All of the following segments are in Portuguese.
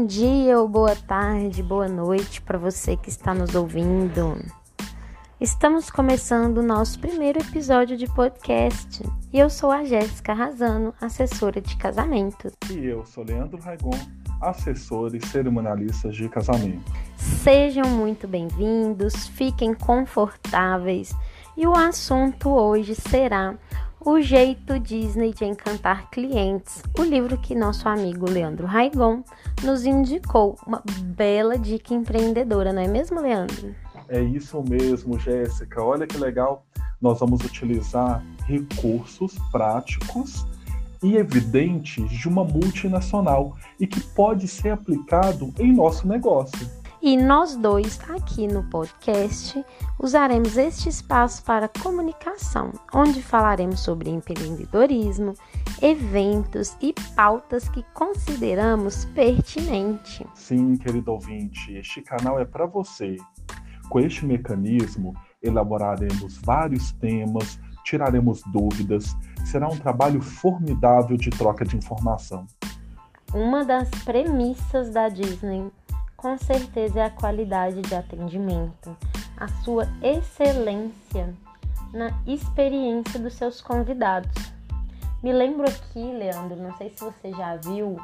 Bom dia ou boa tarde, boa noite para você que está nos ouvindo. Estamos começando o nosso primeiro episódio de podcast e eu sou a Jéssica Razano, assessora de casamento. E eu sou Leandro Raigon, assessor e cerimonialista de casamento. Sejam muito bem-vindos, fiquem confortáveis e o assunto hoje será o Jeito Disney de Encantar Clientes, o livro que nosso amigo Leandro Raigon nos indicou. Uma bela dica empreendedora, não é mesmo, Leandro? É isso mesmo, Jéssica. Olha que legal. Nós vamos utilizar recursos práticos e evidentes de uma multinacional e que pode ser aplicado em nosso negócio. E nós dois, aqui no podcast, usaremos este espaço para comunicação, onde falaremos sobre empreendedorismo, eventos e pautas que consideramos pertinentes. Sim, querido ouvinte, este canal é para você. Com este mecanismo, elaboraremos vários temas, tiraremos dúvidas, será um trabalho formidável de troca de informação. Uma das premissas da Disney com certeza é a qualidade de atendimento, a sua excelência na experiência dos seus convidados. Me lembro aqui, Leandro, não sei se você já viu,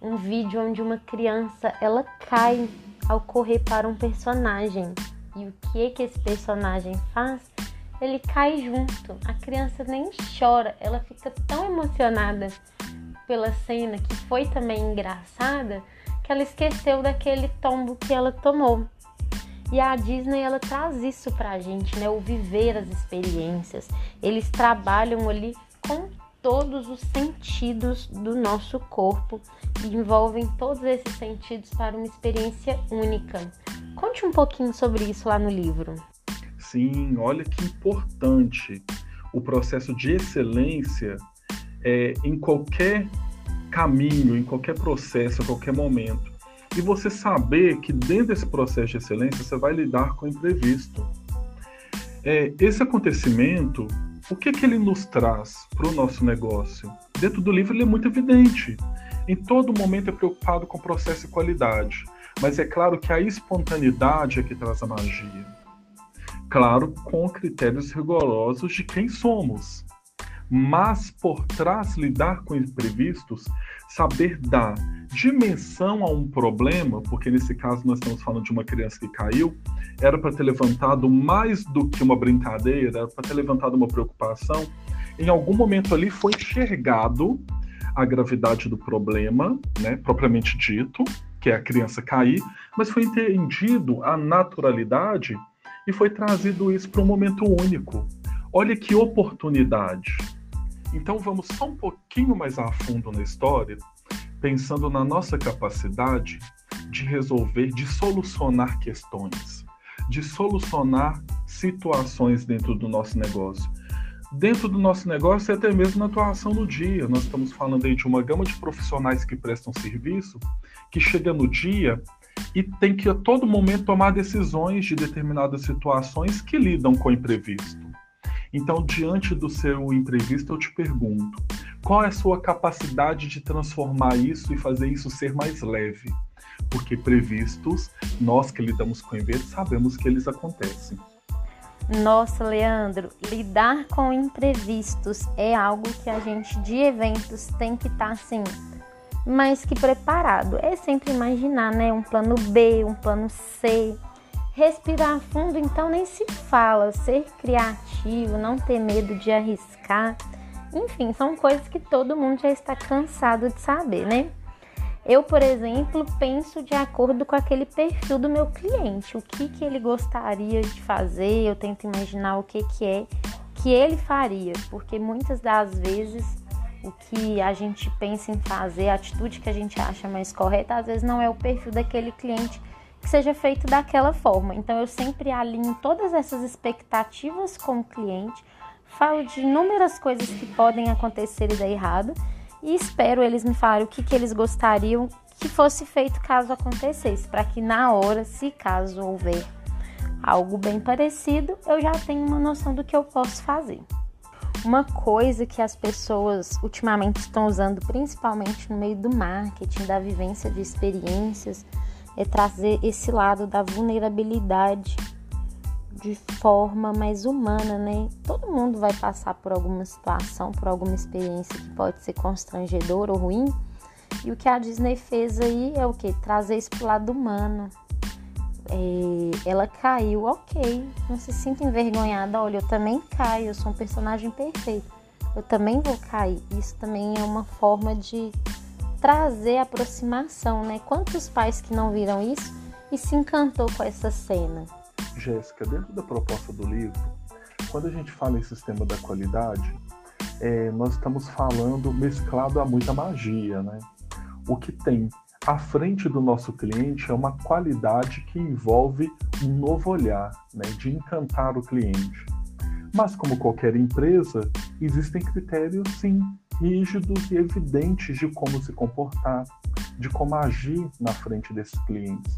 um vídeo onde uma criança ela cai ao correr para um personagem. E o que é que esse personagem faz? Ele cai junto. A criança nem chora, ela fica tão emocionada pela cena que foi também engraçada que ela esqueceu daquele tombo que ela tomou. E a Disney ela traz isso pra gente, né? O viver as experiências. Eles trabalham ali com todos os sentidos do nosso corpo e envolvem todos esses sentidos para uma experiência única. Conte um pouquinho sobre isso lá no livro. Sim, olha que importante o processo de excelência é, em qualquer caminho, em qualquer processo, a qualquer momento. E você saber que dentro desse processo de excelência você vai lidar com o imprevisto. É, esse acontecimento, o que, que ele nos traz para o nosso negócio? Dentro do livro ele é muito evidente. Em todo momento é preocupado com processo e qualidade. Mas é claro que a espontaneidade é que traz a magia. Claro, com critérios rigorosos de quem somos mas por trás lidar com imprevistos, saber dar dimensão a um problema, porque nesse caso nós estamos falando de uma criança que caiu, era para ter levantado mais do que uma brincadeira, era para ter levantado uma preocupação. Em algum momento ali foi enxergado a gravidade do problema, né, propriamente dito, que é a criança cair, mas foi entendido a naturalidade e foi trazido isso para um momento único. Olha que oportunidade. Então vamos só um pouquinho mais a fundo na história, pensando na nossa capacidade de resolver, de solucionar questões, de solucionar situações dentro do nosso negócio. Dentro do nosso negócio e até mesmo na atuação no dia. Nós estamos falando aí de uma gama de profissionais que prestam serviço, que chega no dia e tem que a todo momento tomar decisões de determinadas situações que lidam com o imprevisto. Então, diante do seu imprevisto, eu te pergunto: qual é a sua capacidade de transformar isso e fazer isso ser mais leve? Porque previstos, nós que lidamos com eventos sabemos que eles acontecem. Nossa, Leandro, lidar com imprevistos é algo que a gente de eventos tem que estar tá, assim, mais que preparado. É sempre imaginar, né? Um plano B, um plano C, Respirar fundo, então, nem se fala. Ser criativo, não ter medo de arriscar. Enfim, são coisas que todo mundo já está cansado de saber, né? Eu, por exemplo, penso de acordo com aquele perfil do meu cliente, o que, que ele gostaria de fazer, eu tento imaginar o que, que é que ele faria, porque muitas das vezes o que a gente pensa em fazer, a atitude que a gente acha mais correta, às vezes não é o perfil daquele cliente que seja feito daquela forma. Então eu sempre alinho todas essas expectativas com o cliente, falo de inúmeras coisas que podem acontecer e dar errado e espero eles me falarem o que, que eles gostariam que fosse feito caso acontecesse, para que na hora, se caso houver algo bem parecido, eu já tenho uma noção do que eu posso fazer. Uma coisa que as pessoas ultimamente estão usando, principalmente no meio do marketing, da vivência de experiências, é trazer esse lado da vulnerabilidade de forma mais humana, né? Todo mundo vai passar por alguma situação, por alguma experiência que pode ser constrangedora ou ruim. E o que a Disney fez aí é o que? Trazer isso pro lado humano. É, ela caiu, ok. Não se sinta envergonhada. Olha, eu também caio, eu sou um personagem perfeito. Eu também vou cair. Isso também é uma forma de trazer aproximação, né? Quantos pais que não viram isso e se encantou com essa cena? Jéssica, dentro da proposta do livro, quando a gente fala em sistema da qualidade, é, nós estamos falando mesclado a muita magia, né? O que tem à frente do nosso cliente é uma qualidade que envolve um novo olhar, né, de encantar o cliente. Mas, como qualquer empresa, existem critérios, sim, rígidos e evidentes de como se comportar, de como agir na frente desses clientes.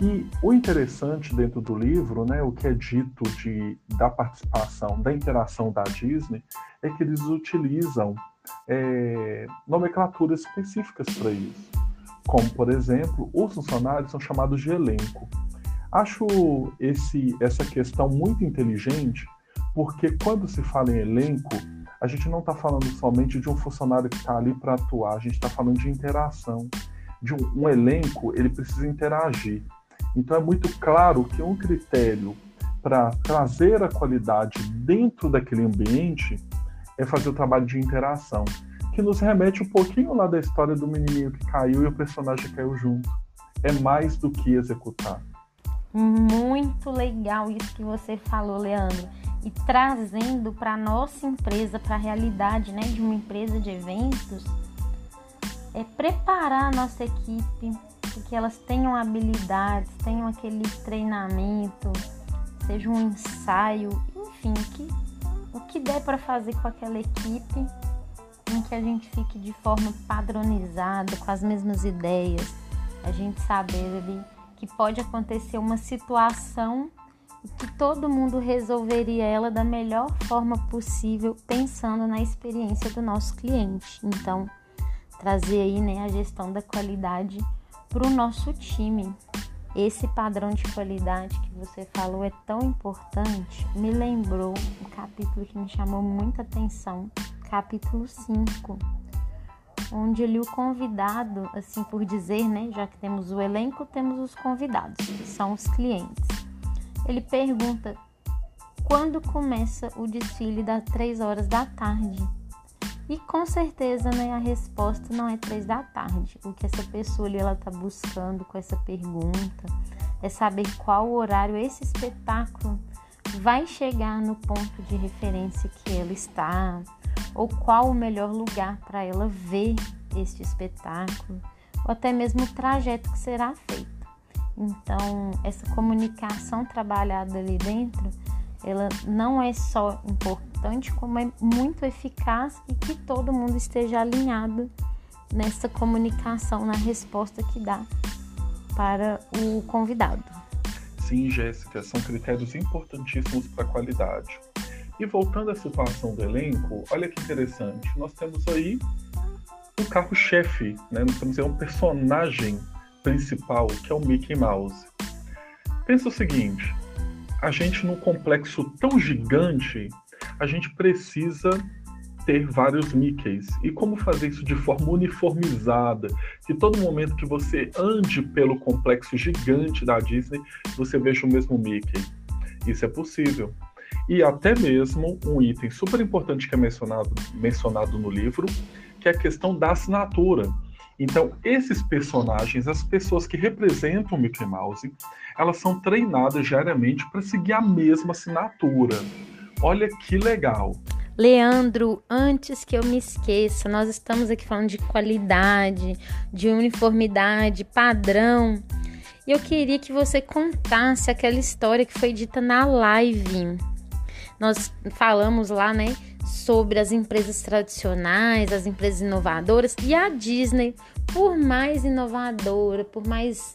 E o interessante dentro do livro, né, o que é dito de, da participação, da interação da Disney, é que eles utilizam é, nomenclaturas específicas para isso. Como, por exemplo, os funcionários são chamados de elenco. Acho esse, essa questão muito inteligente, porque quando se fala em elenco, a gente não está falando somente de um funcionário que está ali para atuar, a gente está falando de interação. De um, um elenco, ele precisa interagir. Então é muito claro que um critério para trazer a qualidade dentro daquele ambiente é fazer o trabalho de interação, que nos remete um pouquinho lá da história do menininho que caiu e o personagem caiu junto. É mais do que executar. Muito legal isso que você falou, Leandro. E trazendo para nossa empresa, para a realidade, né, de uma empresa de eventos, é preparar a nossa equipe que elas tenham habilidades, tenham aquele treinamento, seja um ensaio, enfim, que, o que der para fazer com aquela equipe em que a gente fique de forma padronizada, com as mesmas ideias, a gente saber ali que pode acontecer uma situação que todo mundo resolveria ela da melhor forma possível, pensando na experiência do nosso cliente. Então, trazer aí né, a gestão da qualidade para o nosso time. Esse padrão de qualidade que você falou é tão importante. Me lembrou um capítulo que me chamou muita atenção, capítulo 5, onde ele o convidado, assim por dizer, né, já que temos o elenco, temos os convidados, que são os clientes. Ele pergunta: "Quando começa o desfile das três horas da tarde?" E com certeza, né, a resposta não é três da tarde. O que essa pessoa ali ela tá buscando com essa pergunta é saber qual horário esse espetáculo vai chegar no ponto de referência que ela está, ou qual o melhor lugar para ela ver este espetáculo, ou até mesmo o trajeto que será feito. Então, essa comunicação trabalhada ali dentro, ela não é só importante como é muito eficaz e que todo mundo esteja alinhado nessa comunicação, na resposta que dá para o convidado. Sim, Jéssica, são critérios importantíssimos para a qualidade. E voltando à situação do elenco, olha que interessante, nós temos aí o carro-chefe, né? nós temos aí um personagem principal, que é o Mickey Mouse. Pensa o seguinte, a gente num complexo tão gigante a gente precisa ter vários Mickeys. E como fazer isso de forma uniformizada? Que todo momento que você ande pelo complexo gigante da Disney, você veja o mesmo Mickey. Isso é possível. E até mesmo um item super importante que é mencionado, mencionado no livro, que é a questão da assinatura. Então, esses personagens, as pessoas que representam o Mickey Mouse, elas são treinadas diariamente para seguir a mesma assinatura. Olha que legal. Leandro, antes que eu me esqueça, nós estamos aqui falando de qualidade, de uniformidade, padrão. E eu queria que você contasse aquela história que foi dita na live. Nós falamos lá, né, sobre as empresas tradicionais, as empresas inovadoras e a Disney, por mais inovadora, por mais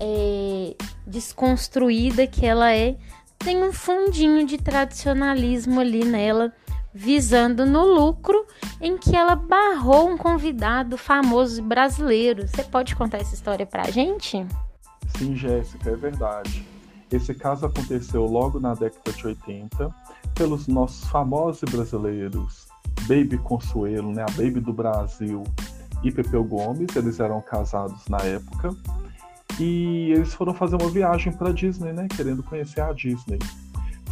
é, desconstruída que ela é, tem um fundinho de tradicionalismo ali nela, visando no lucro em que ela barrou um convidado famoso brasileiro. Você pode contar essa história pra gente? Sim, Jéssica, é verdade. Esse caso aconteceu logo na década de 80 pelos nossos famosos brasileiros Baby Consuelo, né, a Baby do Brasil, e Pepeu Gomes, eles eram casados na época, e eles foram fazer uma viagem para Disney, né, querendo conhecer a Disney.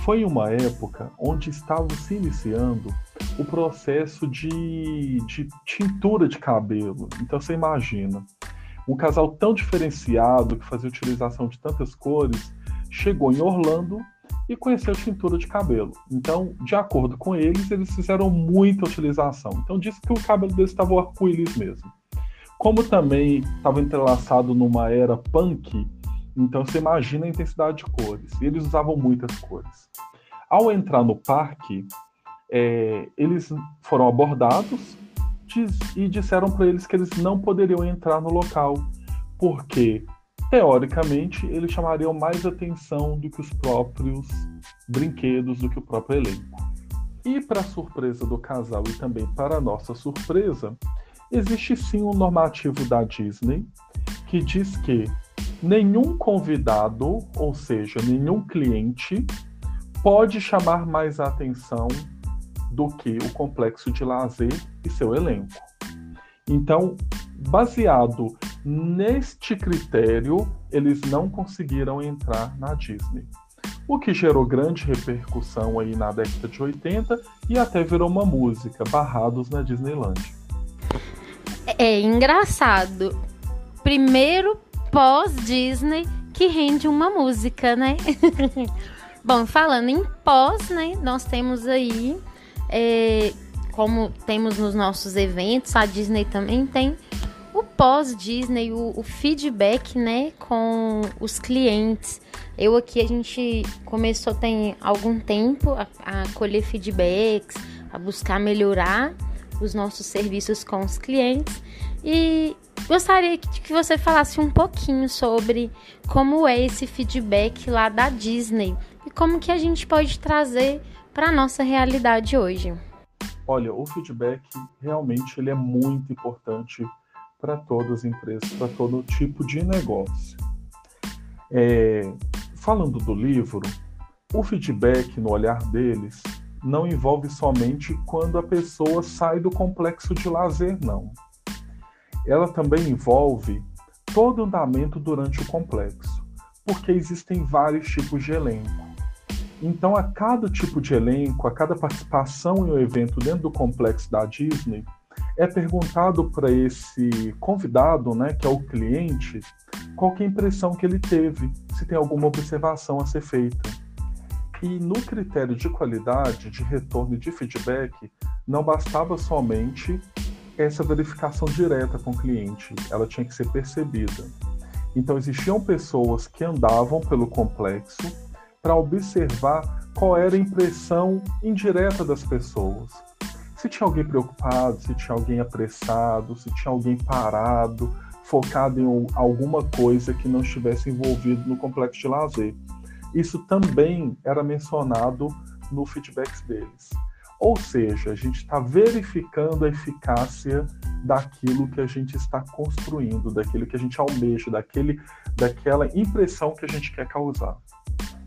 Foi uma época onde estava se iniciando o processo de, de tintura de cabelo. Então você imagina, um casal tão diferenciado que fazia utilização de tantas cores chegou em Orlando e conheceu tintura de cabelo. Então, de acordo com eles, eles fizeram muita utilização. Então, disse que o cabelo deles estava arco-íris mesmo. Como também estava entrelaçado numa era punk, então você imagina a intensidade de cores. E eles usavam muitas cores. Ao entrar no parque, é, eles foram abordados e disseram para eles que eles não poderiam entrar no local, porque teoricamente, eles chamariam mais atenção do que os próprios brinquedos, do que o próprio elenco. E para surpresa do casal e também para nossa surpresa, existe sim um normativo da Disney que diz que nenhum convidado, ou seja, nenhum cliente, pode chamar mais atenção do que o complexo de lazer e seu elenco. Então, baseado Neste critério, eles não conseguiram entrar na Disney. O que gerou grande repercussão aí na década de 80 e até virou uma música, Barrados na Disneyland. É engraçado. Primeiro pós-Disney que rende uma música, né? Bom, falando em pós, né? Nós temos aí, é, como temos nos nossos eventos, a Disney também tem pós-Disney, o, o, feedback, né, com os clientes. Eu aqui, a gente começou tem algum tempo a, a colher feedbacks, a buscar melhorar os nossos serviços com os clientes e gostaria que, que você falasse um pouquinho sobre como é esse feedback lá da Disney e como que a gente pode trazer para a nossa realidade hoje. Olha, o feedback realmente ele é muito importante para todas as empresas, para todo tipo de negócio. É, falando do livro, o feedback no olhar deles não envolve somente quando a pessoa sai do complexo de lazer, não. Ela também envolve todo o andamento durante o complexo, porque existem vários tipos de elenco. Então, a cada tipo de elenco, a cada participação em um evento dentro do complexo da Disney, é perguntado para esse convidado, né, que é o cliente, qual é a impressão que ele teve, se tem alguma observação a ser feita. E no critério de qualidade, de retorno e de feedback, não bastava somente essa verificação direta com o cliente, ela tinha que ser percebida. Então existiam pessoas que andavam pelo complexo para observar qual era a impressão indireta das pessoas se tinha alguém preocupado, se tinha alguém apressado, se tinha alguém parado, focado em alguma coisa que não estivesse envolvido no complexo de lazer. Isso também era mencionado no feedbacks deles. Ou seja, a gente está verificando a eficácia daquilo que a gente está construindo, daquilo que a gente almeja, daquele, daquela impressão que a gente quer causar.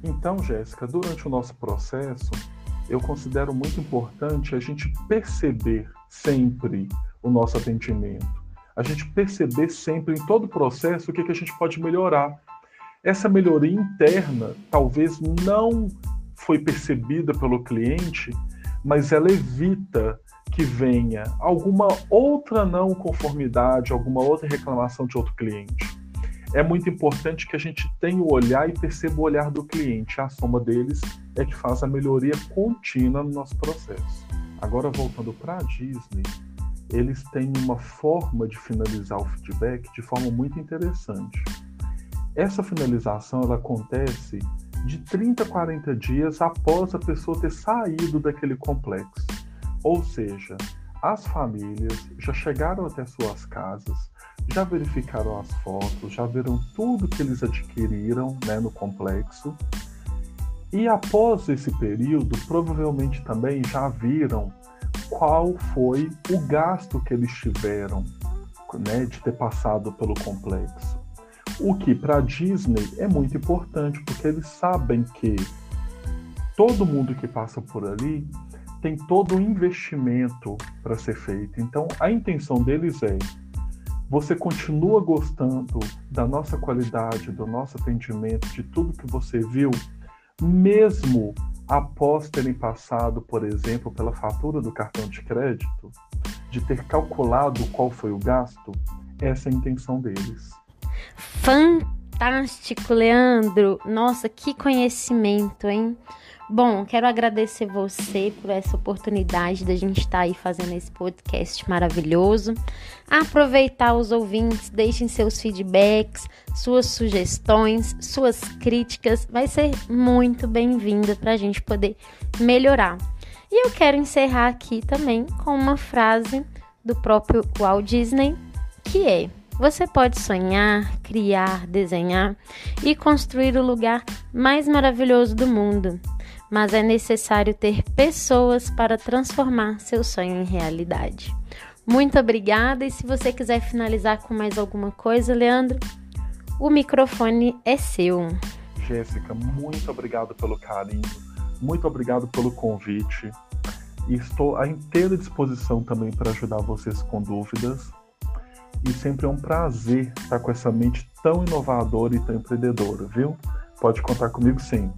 Então, Jéssica, durante o nosso processo, eu considero muito importante a gente perceber sempre o nosso atendimento, a gente perceber sempre em todo o processo o que, que a gente pode melhorar. Essa melhoria interna talvez não foi percebida pelo cliente, mas ela evita que venha alguma outra não conformidade, alguma outra reclamação de outro cliente é muito importante que a gente tenha o olhar e perceba o olhar do cliente. A soma deles é que faz a melhoria contínua no nosso processo. Agora, voltando para a Disney, eles têm uma forma de finalizar o feedback de forma muito interessante. Essa finalização ela acontece de 30 a 40 dias após a pessoa ter saído daquele complexo. Ou seja, as famílias já chegaram até suas casas, já verificaram as fotos, já viram tudo que eles adquiriram né, no complexo E após esse período, provavelmente também já viram qual foi o gasto que eles tiveram né, de ter passado pelo complexo. O que para a Disney é muito importante, porque eles sabem que todo mundo que passa por ali tem todo o investimento para ser feito. Então, a intenção deles é: você continua gostando da nossa qualidade, do nosso atendimento, de tudo que você viu, mesmo após terem passado, por exemplo, pela fatura do cartão de crédito, de ter calculado qual foi o gasto, essa é a intenção deles. Fantástico, Leandro! Nossa, que conhecimento, hein? Bom, quero agradecer você por essa oportunidade da gente estar tá aí fazendo esse podcast maravilhoso. Aproveitar os ouvintes, deixem seus feedbacks, suas sugestões, suas críticas, vai ser muito bem-vinda para a gente poder melhorar. E eu quero encerrar aqui também com uma frase do próprio Walt Disney, que é: você pode sonhar, criar, desenhar e construir o lugar mais maravilhoso do mundo mas é necessário ter pessoas para transformar seu sonho em realidade. Muito obrigada e se você quiser finalizar com mais alguma coisa, Leandro, o microfone é seu. Jéssica, muito obrigado pelo carinho, muito obrigado pelo convite. Estou à inteira disposição também para ajudar vocês com dúvidas. E sempre é um prazer estar com essa mente tão inovadora e tão empreendedora, viu? Pode contar comigo sempre.